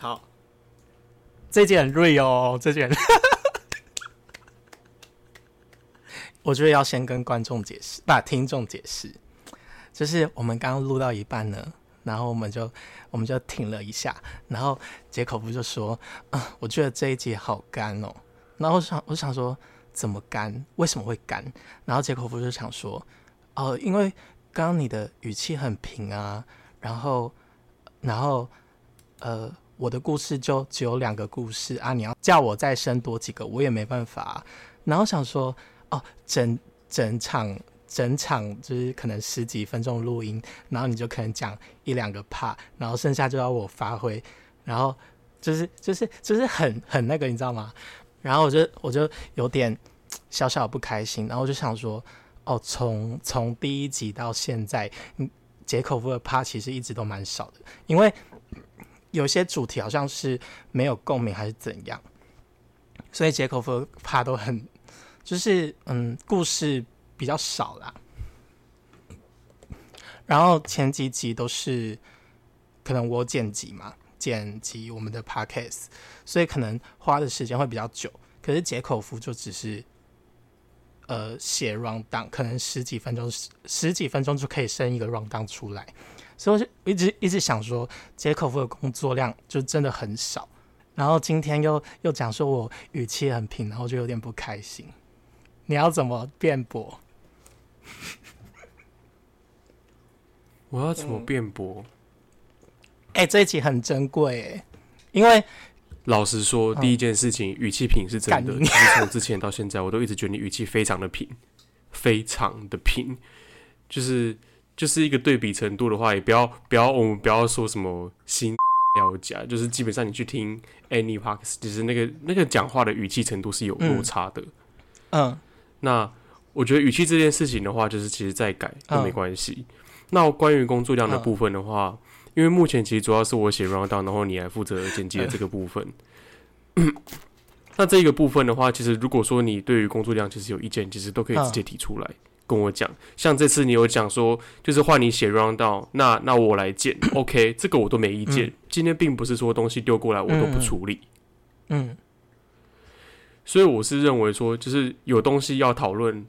好，这件很锐哦，这件。我觉得要先跟观众解释，不，听众解释，就是我们刚刚录到一半呢，然后我们就我们就停了一下，然后杰口夫就说：“啊，我觉得这一集好干哦。”然后我想，我想说怎么干？为什么会干？然后杰口夫就想说：“哦，因为刚刚你的语气很平啊，然后，然后，呃，我的故事就只有两个故事啊，你要叫我再生多几个，我也没办法。”然后想说。哦，整整场整场就是可能十几分钟录音，然后你就可能讲一两个 part，然后剩下就要我发挥，然后就是就是就是很很那个，你知道吗？然后我就我就有点小小不开心，然后就想说，哦，从从第一集到现在，嗯，解口夫的 part 其实一直都蛮少的，因为有些主题好像是没有共鸣还是怎样，所以解口夫怕都很。就是嗯，故事比较少啦。然后前几集都是可能我剪辑嘛，剪辑我们的 podcast，所以可能花的时间会比较久。可是解口服就只是呃写 round down，可能十几分钟十十几分钟就可以生一个 round down 出来。所以我就一直一直想说，接口服的工作量就真的很少。然后今天又又讲说我语气很平，然后就有点不开心。你要怎么辩驳？我要怎么辩驳？哎，这一集很珍贵哎，因为老实说，第一件事情语气平是真的。从之前到现在，我都一直觉得你语气非常的平，非常的平，就是就是一个对比程度的话，也不要不要我们不要说什么新 了解，就是基本上你去听 Any Parks，就是那个那个讲话的语气程度是有落差的，嗯。那我觉得语气这件事情的话，就是其实再改都没关系。那关于工作量的部分的话，因为目前其实主要是我写 round down，然后你来负责剪辑的这个部分。那这个部分的话，其实如果说你对于工作量其实有意见，其实都可以直接提出来跟我讲。像这次你有讲说，就是换你写 round down，那那我来建，OK，这个我都没意见。今天并不是说东西丢过来我都不处理，嗯。所以我是认为说，就是有东西要讨论，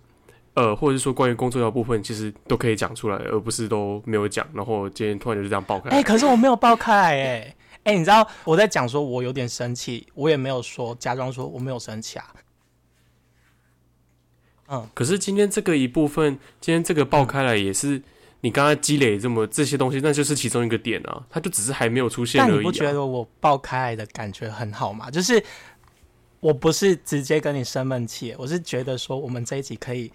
呃，或者是说关于工作的部分，其实都可以讲出来，而不是都没有讲。然后今天突然就这样爆开。哎，可是我没有爆开，哎，哎，你知道我在讲说，我有点生气，我也没有说假装说我没有生气啊。嗯，可是今天这个一部分，今天这个爆开来也是你刚刚积累这么这些东西，那就是其中一个点啊，它就只是还没有出现而已。你不觉得我爆开来的感觉很好吗？就是。我不是直接跟你生闷气，我是觉得说我们这一集可以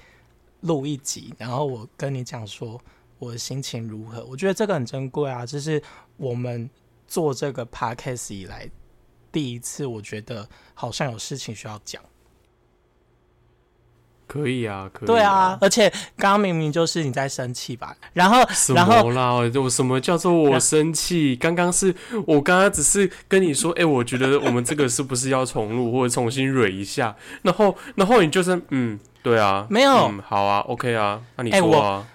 录一集，然后我跟你讲说我的心情如何。我觉得这个很珍贵啊，就是我们做这个 podcast 以来第一次，我觉得好像有事情需要讲。可以啊，可以。对啊，而且刚刚明明就是你在生气吧？然后然后啦？我什么叫做我生气？刚刚是我刚刚只是跟你说，哎，我觉得我们这个是不是要重录或者重新蕊一下？然后，然后你就是嗯，对啊，没有，嗯好啊，OK 啊，那你说啊。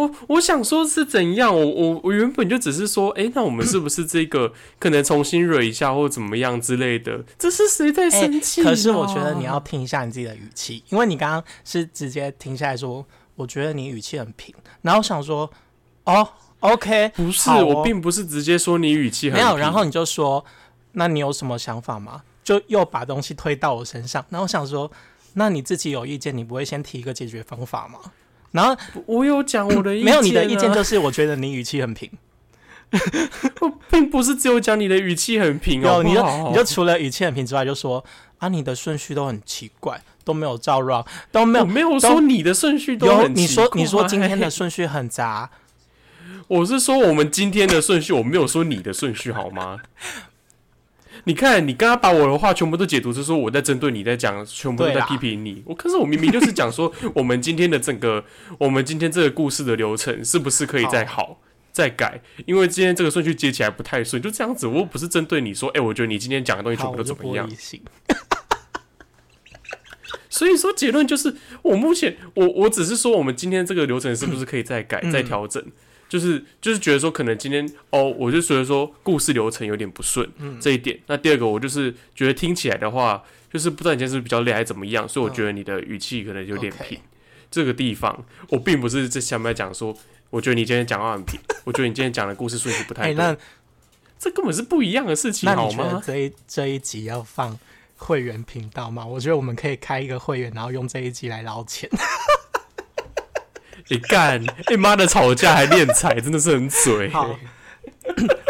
我我想说是怎样？我我我原本就只是说，哎，那我们是不是这个可能重新蕊一下，或怎么样之类的？这是谁在生气？可是我觉得你要听一下你自己的语气，因为你刚刚是直接停下来说，我觉得你语气很平。然后想说，哦，OK，不是，我并不是直接说你语气很没有，然后你就说，那你有什么想法吗？就又把东西推到我身上。那我想说，那你自己有意见，你不会先提一个解决方法吗？然后我有讲我的意见，没有你的意见，就是我觉得你语气很平。我并不是只有讲你的语气很平哦，你就你就除了语气很平之外，就说啊，你的顺序都很奇怪，都没有照 run，都没有没有说你的顺序都很你说你说今天的顺序很杂，我是说我们今天的顺序，我没有说你的顺序好吗？你看，你刚刚把我的话全部都解读是说我在针对你，在讲，全部都在批评你。我可是我明明就是讲说，我们今天的整个，我们今天这个故事的流程是不是可以再好、再改？因为今天这个顺序接起来不太顺，就这样子。我不是针对你说，哎，我觉得你今天讲的东西全部都怎么样？所以说结论就是，我目前我我只是说，我们今天这个流程是不是可以再改、再调整？就是就是觉得说，可能今天哦，我就觉得说故事流程有点不顺，嗯这一点。那第二个，我就是觉得听起来的话，就是不知道你今天是不是比较累还是怎么样，所以我觉得你的语气可能有点平。这个地方，我并不是在下面讲说，我觉得你今天讲话很平，我觉得你今天讲的故事顺序不太 那这根本是不一样的事情，好吗？这一这一集要放会员频道吗？我觉得我们可以开一个会员，然后用这一集来捞钱。你干，你妈的，吵架还练财，真的是很嘴。好，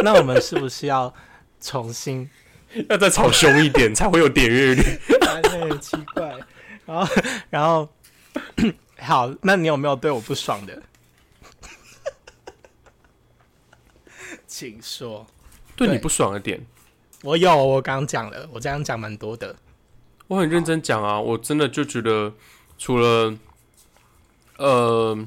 那我们是不是要重新？要再吵凶一点，才会有点阅率。很奇怪。然后，然后，好，那你有没有对我不爽的？请说。对对你不爽的点，我有，我刚刚讲了，我这样讲蛮多的。我很认真讲啊，我真的就觉得，除了，呃，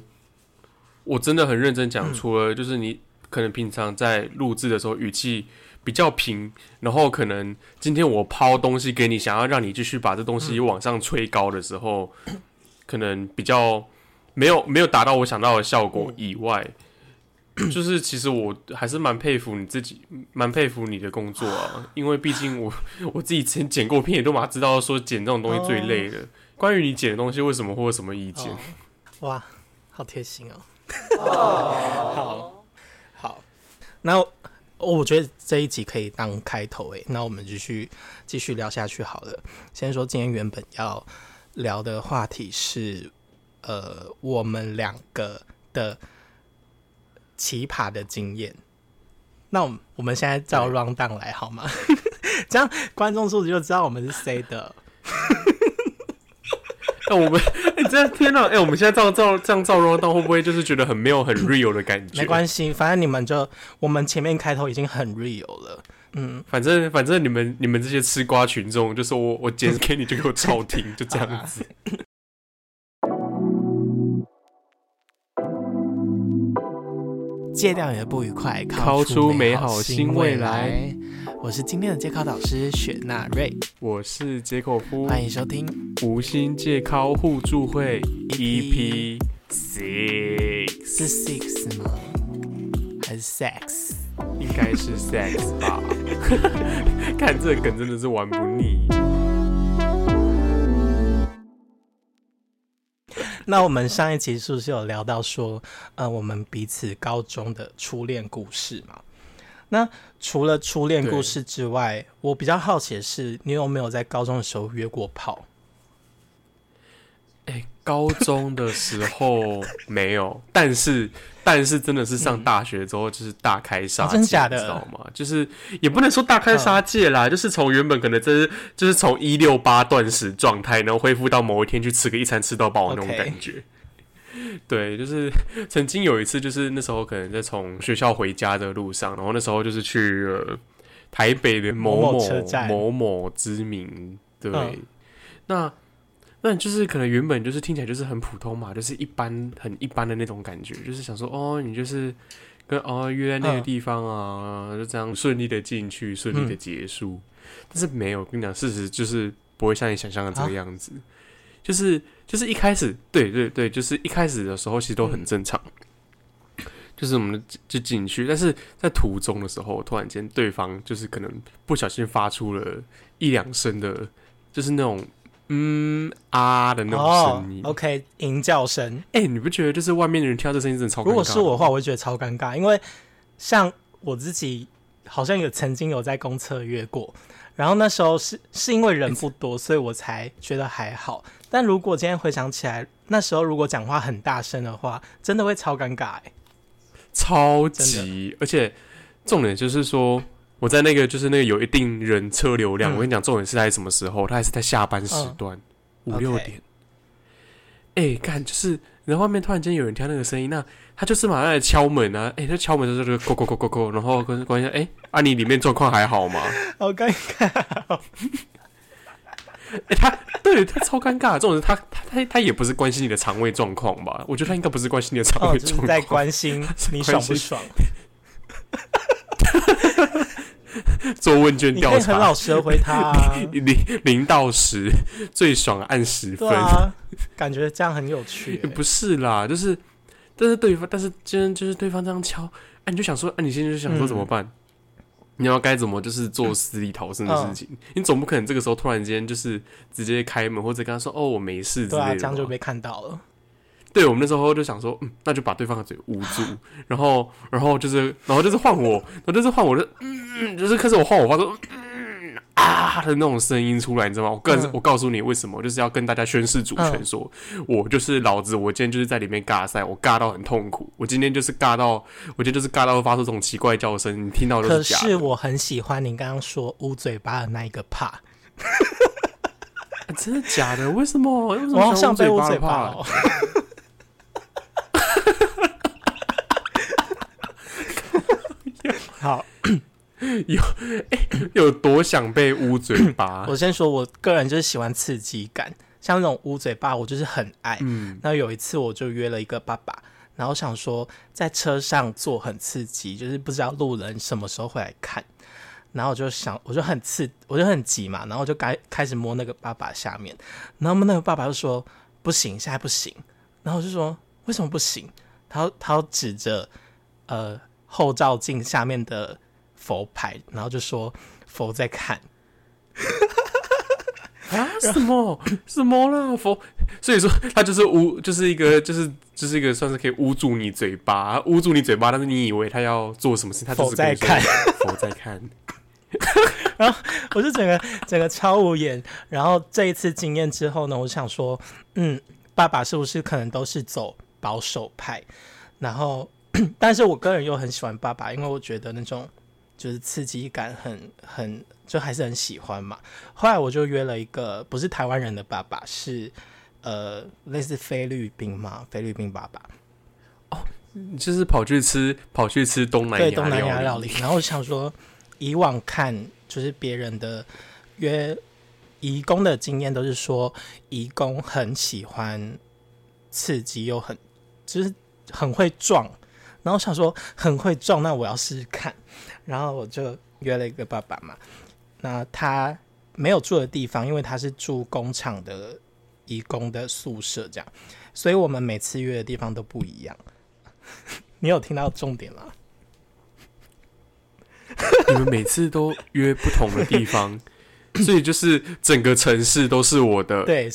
我真的很认真讲，除了就是你可能平常在录制的时候语气比较平，然后可能今天我抛东西给你，想要让你继续把这东西往上吹高的时候，可能比较没有没有达到我想到的效果以外。就是其实我还是蛮佩服你自己，蛮佩服你的工作啊，因为毕竟我我自己之前剪过片，也都嘛知道说剪这种东西最累的。关于你剪的东西，为什么会有什么意见？哦，哇，好贴心哦。好，好，那我觉得这一集可以当开头诶，那我们继续继续聊下去好了。先说今天原本要聊的话题是，呃，我们两个的奇葩的经验。那我们我们现在照对 round down 来好吗？这样观众数就知道我们是谁的。那、我们哎、这样天哪！哎、我们现在照照这样照 round 到，会不会就是觉得很没有很 real 的感觉？没关系，反正你们就我们前面开头已经很 real 了。嗯，反正反正你们你们这些吃瓜群众，就是我我剪给你就给我照听，就这样子。戒掉你的不愉快，烤出美美好新新未来来。我是今天的戒考导师雪纳瑞，我是杰口夫，欢迎收听。无心戒靠互助会 EP EP Six，是 six 吗？还是 sex？应该是 Sex 吧？看这个梗真的是玩不腻。那我们上一集是不是有聊到说，呃，我们彼此高中的初恋故事嘛？那除了初恋故事之外，我比较好奇的是，你有没有在高中的时候约过炮？哎、高中的时候 没有，但是但是真的是上大学之后就是大开杀戒，哦真的假的？你知道吗？就是也不能说大开杀戒啦，就是从原本可能真是就是从一六八断食状态，然后恢复到某一天去吃个一餐吃到饱那种感觉。对，就是曾经有一次，就是那时候可能在从学校回家的路上，然后那时候就是去、呃、台北的某某某某知名，对，嗯。那那就是可能原本就是听起来就是很普通嘛，就是一般很一般的那种感觉，就是想说哦，你就是跟哦约在那个嗯地方啊，就这样顺利的进去，顺利的结束。但是没有，我跟你讲，事实就是不会像你想象的这个样子，就是就是一开始，对对对，就是一开始的时候其实都很正常。就是我们就就进去，但是在途中的时候，突然间对方就是可能不小心发出了一两声的，就是那种嗯啊的那种声音。哦 OK，吟叫声。哎、你不觉得就是外面的人听到这声音真的超尴尬？如果是我的话，我会觉得超尴尬，因为像我自己好像有曾经有在公厕约过，然后那时候是是因为人不多，所以我才觉得还好。但如果今天回想起来，那时候如果讲话很大声的话，真的会超尴尬、欸。超级，而且重点就是说，我在那个就是那个有一定人车流量，嗯我跟你讲，重点是在什么时候？他还是在下班时段，五六点。哎、看，就是然后外面突然间有人听到那个声音，那他就是马上来敲门啊！哎、他敲门的时候就扣扣扣扣扣，然后跟关一下，哎、啊，你里面状况还好吗？好尴尬、哎、他对他超尴尬，这种人他他他他也不是关心你的肠胃状况吧？我觉得他应该不是关心你的肠哦，胃状况，就是在关心你爽不爽。做问卷调查，老实的回他、啊，零零到十，最爽按十分。感觉这样很有趣、欸。不是啦，就是但是对方，但是今天就是对方这样敲，哎、你就想说，哎、你现在就想说怎么办？你要该怎么就是做死里逃生的事情？你总不可能这个时候突然间就是直接开门，或者跟他说哦我没事之类的吧。这样就被看到了。对，我们那时候就想说，嗯，那就把对方的嘴捂住，然后，然后就是，然后就是换我，然后就是换我的，嗯，就是开始我换我发出，嗯啊的那种声音出来，你知道吗？我个人，嗯我告诉你为什么，就是要跟大家宣誓主权说，我就是老子，我今天就是在里面尬赛，我尬到很痛苦，我今天就是尬到，我今天就是尬到会发出这种奇怪叫声，你听到都是假的。是我很喜欢你刚刚说捂嘴巴的那一个怕，啊真的假的？为什么？为什么像被捂嘴巴嘴巴哦。好，有多想被捂嘴巴？我先说，我个人就是喜欢刺激感，像那种捂嘴巴，我就是很爱。嗯，那有一次我就约了一个爸爸，然后想说在车上坐很刺激，就是不知道路人什么时候会来看，然后我就想，我就很刺，我就很急嘛，然后就开开始摸那个爸爸下面，然后那个爸爸就说不行，现在不行，然后我就说为什么不行？他他指着呃后照镜下面的佛牌，然后就说佛在看，啊？什么什么啦？佛，所以说他就是捂，就是一个，就是就是一个算是可以捂住你嘴巴，捂住你嘴巴，但是你以为他要做什么事，他就是佛在看，佛在看。然后我就整个整个超无言。然后这一次经验之后呢，我想说，嗯，爸爸是不是可能都是走保守派？然后，但是我个人又很喜欢爸爸，因为我觉得那种就是刺激感很很，就还是很喜欢嘛。后来我就约了一个不是台湾人的爸爸，是呃类似菲律宾嘛，菲律宾爸爸。哦就是跑去吃，跑去吃东南亚对东南亚料理理。然后我想说，以往看就是别人的约义工的经验，都是说义工很喜欢刺激，又很就是很会撞。然后我想说很会撞，那我要试试看。然后我就约了一个爸爸嘛，那他没有住的地方，因为他是住工厂的义工的宿舍这样，所以我们每次约的地方都不一样。你有听到重点吗？你们每次都约不同的地方，所以就是整个城市都是我的。对，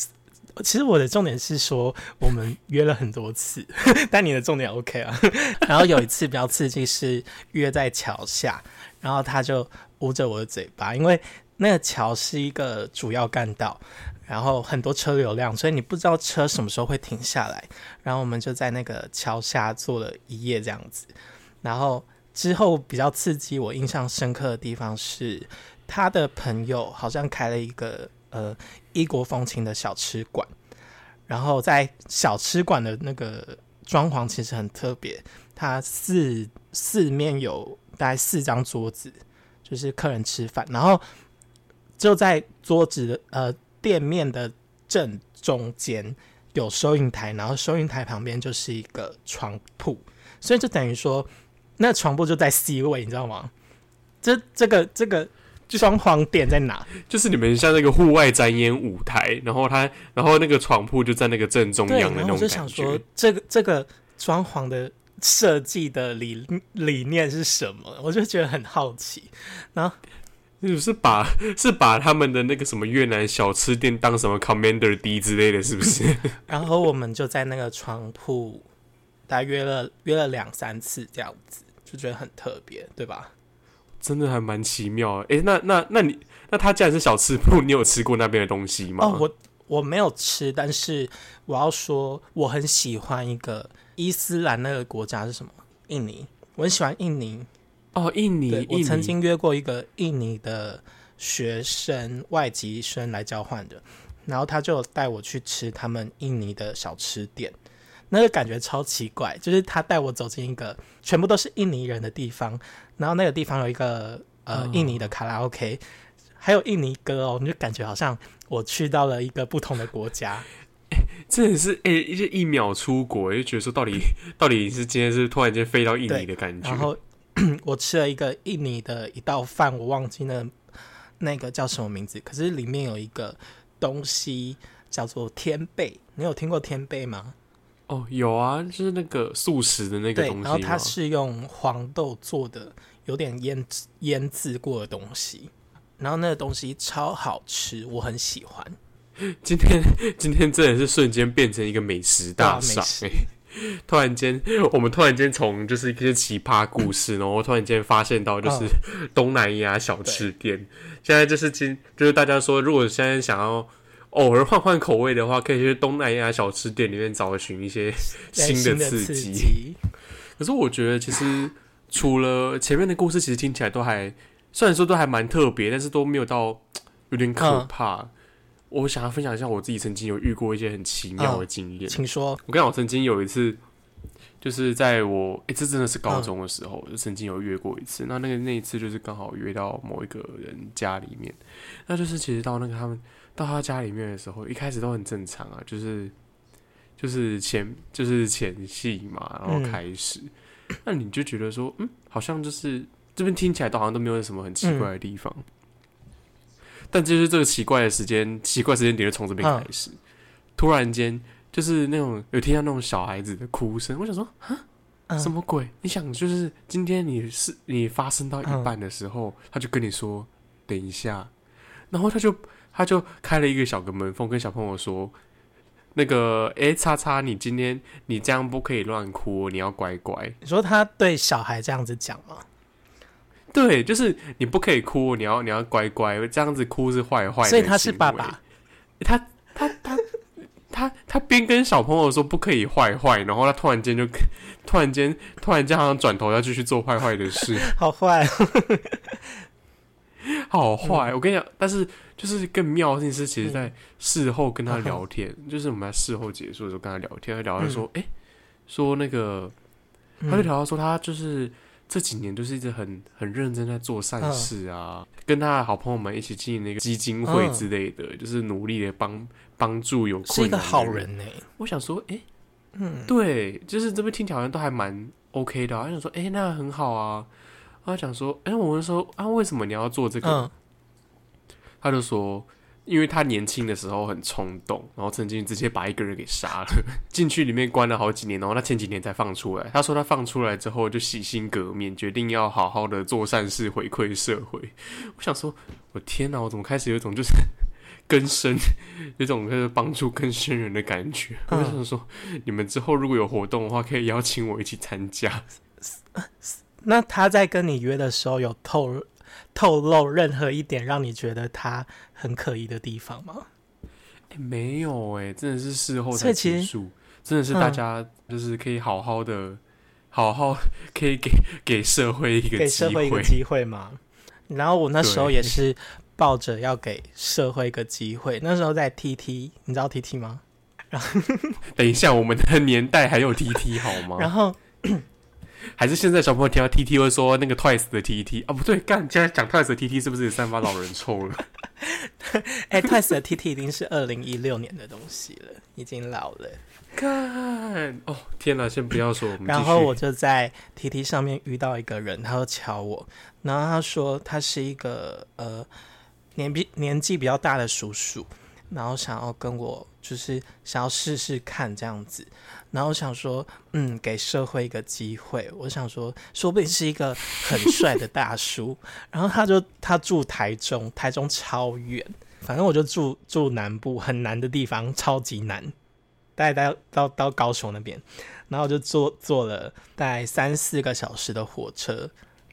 其实我的重点是说，我们约了很多次，但你的重点 OK 啊。然后有一次比较刺激是约在桥下，然后他就捂着我的嘴巴，因为那个桥是一个主要干道，然后很多车流量，所以你不知道车什么时候会停下来。然后我们就在那个桥下坐了一夜这样子，然后之后比较刺激我印象深刻的地方是，他的朋友好像开了一个呃异国风情的小吃馆，然后在小吃馆的那个装潢其实很特别，它四四面有大概四张桌子，就是客人吃饭，然后就在桌子的呃店面的正中间有收银台，然后收银台旁边就是一个床铺，所以就等于说那床铺就在 C 位，你知道吗？这这个这个装潢点在哪？就是你们像那个户外展演舞台，然后他，然后那个床铺就在那个正中，央的那然后我就想说。，这个这个装潢的设计的理理念是什么？我就觉得很好奇。然后是把是把他们的那个什么越南小吃店当什么 Commander D 之类的，是不是？然后我们就在那个床铺，大概约了约了两三次这样子，就觉得很特别，对吧？真的还蛮奇妙的。诶，那那那你那他既然是小吃铺，你有吃过那边的东西吗？哦，我我没有吃，但是我要说，我很喜欢一个伊斯兰那个国家是什么？印尼，我很喜欢印尼。哦，印尼，我曾经约过一个印尼的学生，外籍生来交换的，然后他就带我去吃他们印尼的小吃店，那个感觉超奇怪，就是他带我走进一个全部都是印尼人的地方，然后那个地方有一个呃哦印尼的卡拉 OK，还有印尼歌哦，你就感觉好像我去到了一个不同的国家。真的是诶，就一秒出国，就觉得说到底 到底是今天是突然间飞到印尼的感觉。然后 我吃了一个印尼的一道饭，我忘记了那个叫什么名字，可是里面有一个东西叫做天贝，你有听过天贝吗？哦，有啊，就是那个素食的那个对，东西然后它是用黄豆做的，有点腌制腌制过的东西，然后那个东西超好吃，我很喜欢。今天今天真的是瞬间变成一个美食大赏、突然间，我们突然间从就是一些奇葩故事，然后突然间发现到就是东南亚小吃店。现在就是今就是大家说，如果现在想要偶尔换换口味的话，可以去东南亚小吃店里面找寻一些 新的刺刺激。可是我觉得，其实除了前面的故事，其实听起来都还虽然说都还蛮特别，但是都没有到有点可嗯怕。我想要分享一下我自己曾经有遇过一些很奇妙的嗯经验。请说。我跟我曾经有一次，就是在我诶、这真的是高中的时候，就曾经有约过一次。那那个那一次就是刚好约到某一个人家里面，那就是其实到那个他们到他家里面的时候，一开始都很正常啊，就是就是前就是前戏嘛，然后嗯。开始，那你就觉得说，嗯，好像就是这边听起来都好像都没有什么很奇怪的地方。但就是这个奇怪的时间，奇怪时间点就从这边嗯开始，突然间就是那种有听到那种小孩子的哭声，我想说啊，嗯什么鬼？你想就是今天你是你发生到一半的时候，他就跟你说等一下，然后他就他就开了一个小个门缝，跟小朋友说。那个，诶，叉叉，你今天你这样不可以乱哭哦，你要乖乖。你说他对小孩这样子讲吗？对，就是你不可以哭，你要你要乖乖，这样子哭是坏坏的。所以他是爸爸。他他他他他边跟小朋友说不可以坏坏，然后他突然间就 突然间突然间好像转头要继续做坏坏的事，好坏，好坏。我跟你讲，但是就是更妙的事情是，其实在事后跟他聊天，就是我们在事后结束的时候跟他聊天，他聊到说，哎、说那个他就聊到说他就是。这几年都是一直很很认真在做善事啊，跟他的好朋友们一起经营那个基金会之类的，就是努力的帮帮助有是一个好人呢、我想说，哎、嗯，对，就是这边听起来好像都还蛮 OK 的、啊。他想说，哎、那很好啊。他讲说，哎、我们说啊，为什么你要做这个？嗯他就说，因为他年轻的时候很冲动，然后曾经直接把一个人给杀了，进去里面关了好几年，然后他前几年才放出来。他说他放出来之后就洗心革面，决定要好好的做善事回馈社会。我想说，我天哪，我怎么开始有一种就是 更深，有一种就是帮助更深人的感觉。我就想说，你们之后如果有活动的话，可以邀请我一起参加。那他在跟你约的时候有透透露任何一点让你觉得他很可疑的地方吗？欸没有哎、真的是事后才所以其实结束，真的是大家就是可以好好的、好好 可以给给社会一个给机会。社会一个机会嘛。然后我那时候也是抱着要给社会一个机会，那时候在 TT，你知道 TT 吗？然后等一下，我们的年代还有 TT 好吗？然后还是现在小朋友听到 TT 会说那个 Twice 的 TT 啊？不对，干，现在讲 Twice 的 TT 是不是也散发老人臭了？哎、t w i c e 的 TT 已经是二零一六年的东西了，已经老了。看哦，天哪！先不要说，我们然后我就在 TT 上面遇到一个人，他就瞧我，然后他说他是一个呃年比年纪比较大的叔叔，然后想要跟我就是想要试试看这样子，然后想说嗯给社会一个机会，我想说说不定是一个很帅的大叔，然后他就他住台中，台中超远，反正我就住住南部很难的地方，超级难。大概到到到高雄那边，然后就坐坐了大概三四个小时的火车，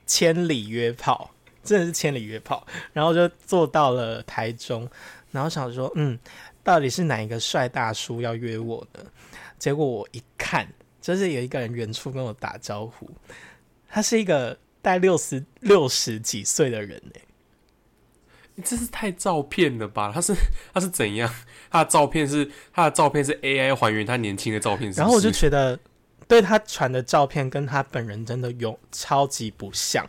千里约炮，真的是千里约炮。然后就坐到了台中，然后想说，嗯，到底是哪一个帅大叔要约我呢？结果我一看，就是有一个人远处跟我打招呼，他是一个带六十六十几岁的人欸你这是太照片了吧？他是他是怎样？他的照片是他的照片是 AI 还原他年轻的照片是是然后我就觉得，对他传的照片跟他本人真的有超级不像。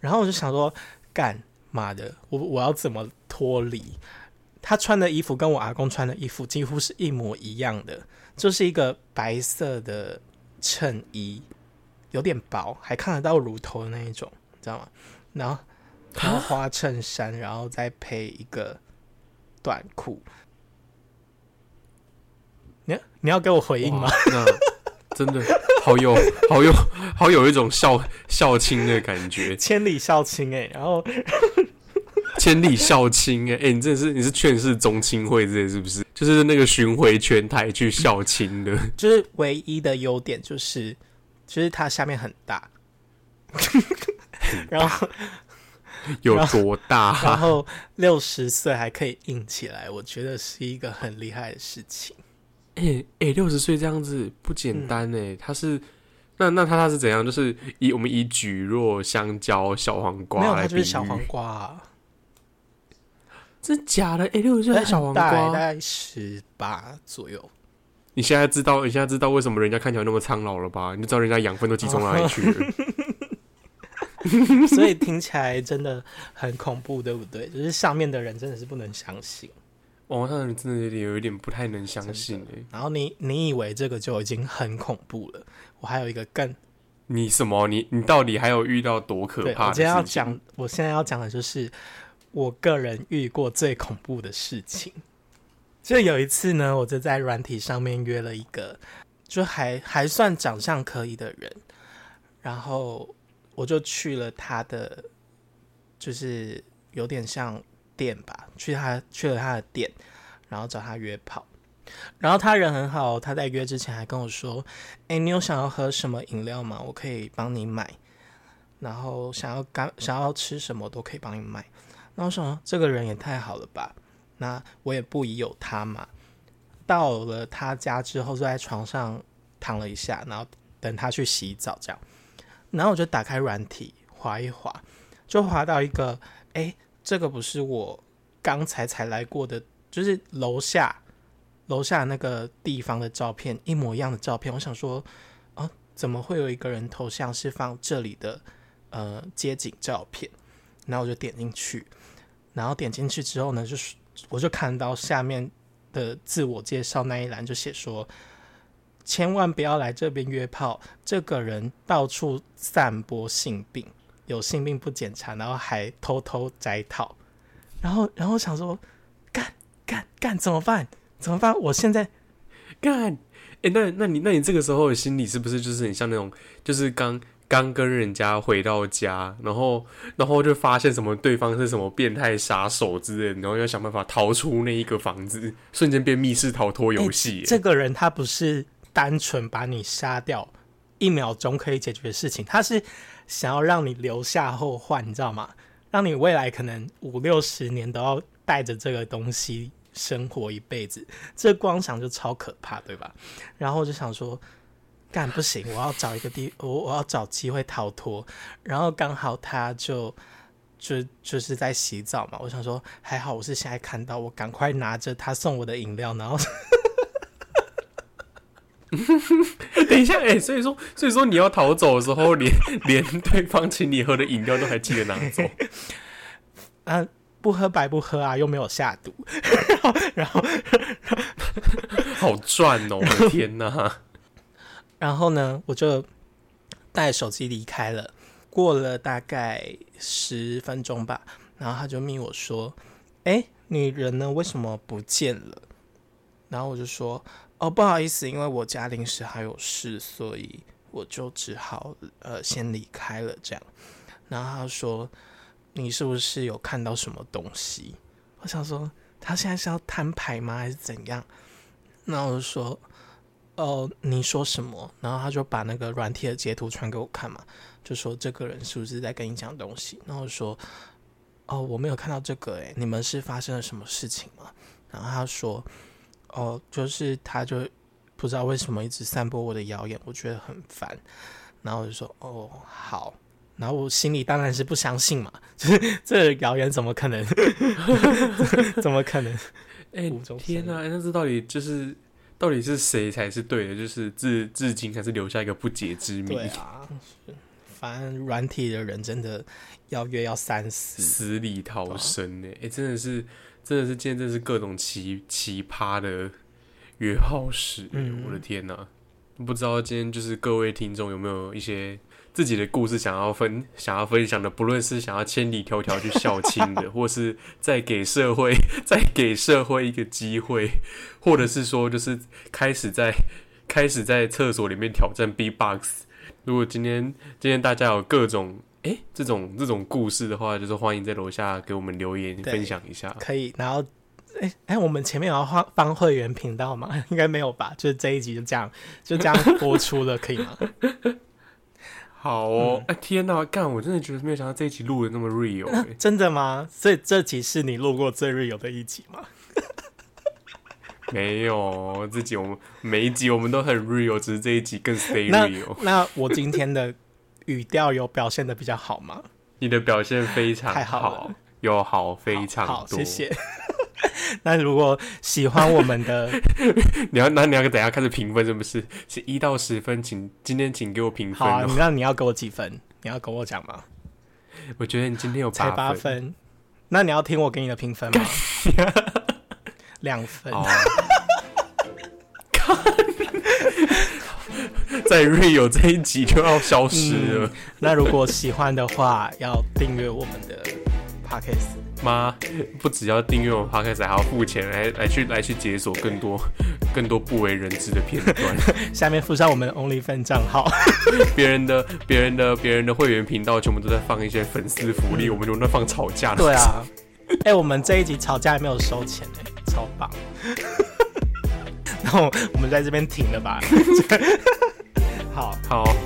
然后我就想说，干嘛的，我我要怎么脱离？他穿的衣服跟我阿公穿的衣服几乎是一模一样的，就是一个白色的衬衣，有点薄，还看得到乳头的那一种，你知道吗？然后然后花衬衫，然后再配一个短裤。你你要给我回应吗？那真的好有 好有好有一种孝孝亲的感觉，千里孝亲哎、然后千里孝亲哎、欸你真的是你是劝世宗亲会这些是不是？就是那个巡回全台去孝亲的，就是唯一的优点就是，就是它下面很大，然后有多大、然后六十岁还可以硬起来，我觉得是一个很厉害的事情。哎哎，六十岁这样子不简单哎、他是那那他他是怎样？就是以我们以蒟蒻、香蕉、小黄瓜没有，来它就是比喻小黄瓜、啊，真假的？哎、六十岁还小黄瓜大？概十八左右。你现在知道你现在知道为什么人家看起来那么苍老了吧？你就知道人家养分都集中哪里去了。所以听起来真的很恐怖，对不对？就是上面的人真的是不能相信。网上的人真的有点有一点不太能相信哎、然后你你以为这个就已经很恐怖了，我还有一个更你什么？你你到底还有遇到多可怕我今天要事情？讲，我现在要讲的就是我个人遇过最恐怖的事情。就有一次呢，我就在软体上面约了一个，就还还算长相可以的人，然后我就去了他的，就是有点像店吧，去他去了他的店，然后找他约炮。然后他人很好，他在约之前还跟我说：“哎，你有想要喝什么饮料吗？我可以帮你买。然后想要干想要吃什么都可以帮你买。”然后我想这个人也太好了吧，那我也不疑有他嘛。到了他家之后，就在床上躺了一下，然后等他去洗澡这样。然后我就打开软体滑一滑，就滑到一个，哎，这个不是我刚才才来过的，就是楼下楼下那个地方的照片，一模一样的照片。我想说，啊，怎么会有一个人头像是放这里的呃街景照片？然后我就点进去，然后点进去之后呢，就是我就看到下面的自我介绍那一栏就写说，千万不要来这边约炮，这个人到处散播性病，有性病不检查，然后还偷偷摘套，然后然后想说，干干干怎么办？怎么办？我现在干，哎、那那你那你这个时候的心里是不是就是很像那种，就是刚刚跟人家回到家，然后然后就发现什么对方是什么变态杀手之类的，然后要想办法逃出那一个房子，瞬间变密室逃脱游戏、这个人他不是单纯把你杀掉，一秒钟可以解决的事情，他是想要让你留下后患，你知道吗？让你未来可能五六十年都要带着这个东西生活一辈子，这光想就超可怕，对吧？然后我就想说，干不行，我要找一个地，我我要找机会逃脱。然后刚好他就就就是在洗澡嘛，我想说还好我是现在看到，我赶快拿着他送我的饮料，然后 等一下，哎、所以说所以说你要逃走的时候，连连对方请你喝的饮料都还记得拿走，啊，不喝白不喝啊，又没有下毒。然后然后，好赚哦！我的天哪，然后呢，我就带手机离开了。过了大概十分钟吧，然后他就密我说：“哎，你人呢？为什么不见了？”然后我就说：“哦，不好意思，因为我家临时还有事，所以我就只好呃先离开了。”这样，然后他说：“你是不是有看到什么东西？”我想说，他现在是要摊牌吗，还是怎样？那我就说：“哦，你说什么？”然后他就把那个软体的截图传给我看嘛，就说这个人是不是在跟你讲东西？然后我说：“哦，我没有看到这个，诶，你们是发生了什么事情吗？”然后他说：“哦，就是他就不知道为什么一直散播我的谣言，我觉得很烦。”然后我就说：“哦，好。”然后我心里当然是不相信嘛，就 是这个谣言怎么可能？怎么可能？哎、天哪、那这到底就是到底是谁才是对的？就是至至今还是留下一个不解之谜。对啊，反正软体的人真的要约要三思。死里逃生呢、哎、真的是，真的是，今天真的是各种奇奇葩的约炮史、欸嗯我的天哪、不知道今天就是各位听众有没有一些自己的故事想要分想要分享的，不论是想要千里迢迢去孝亲的，或是再给社会 再给社会一个机会，或者是说就是开始在开始在厕所里面挑战 B-box。如果今天今天大家有各种哎这种这种故事的话，就是欢迎在楼下给我们留言分享一下。可以。然后，哎哎，我们前面有要放放会员频道吗？应该没有吧？就是这一集就这样就这样播出了，可以吗？好哦，天哪，干！我真的觉得没有想到这一集录的那么 real，哎真的吗？所以这集是你录过最 real 的一集吗？没有，这集我们每一集我们都很 real，只是这一集更 stay real。那我今天的语调有表现的比较好吗？你的表现非常太好了有好非常好，多。谢谢。那如果喜欢我们的，你要那你要等下开始评分是不是？是一到十分，请今天请给我评分好那你要给我几分？你要跟我讲吗？我觉得你今天有才八分。分，那你要听我给你的评分吗？两分。在 real 这一集就要消失了。那如果喜欢的话，要订阅我们的 podcast。妈，不只要订阅我们 podcast，还要付钱来来去来去解锁更多更多不为人知的片段。下面附上我们的 OnlyFans 账号。别人的别人的别人的会员频道全部都在放一些粉丝福利，我们就在放吵架的。对，啊，哎、我们这一集吵架也没有收钱哎、超棒。然后我们在这边停了吧。好，好。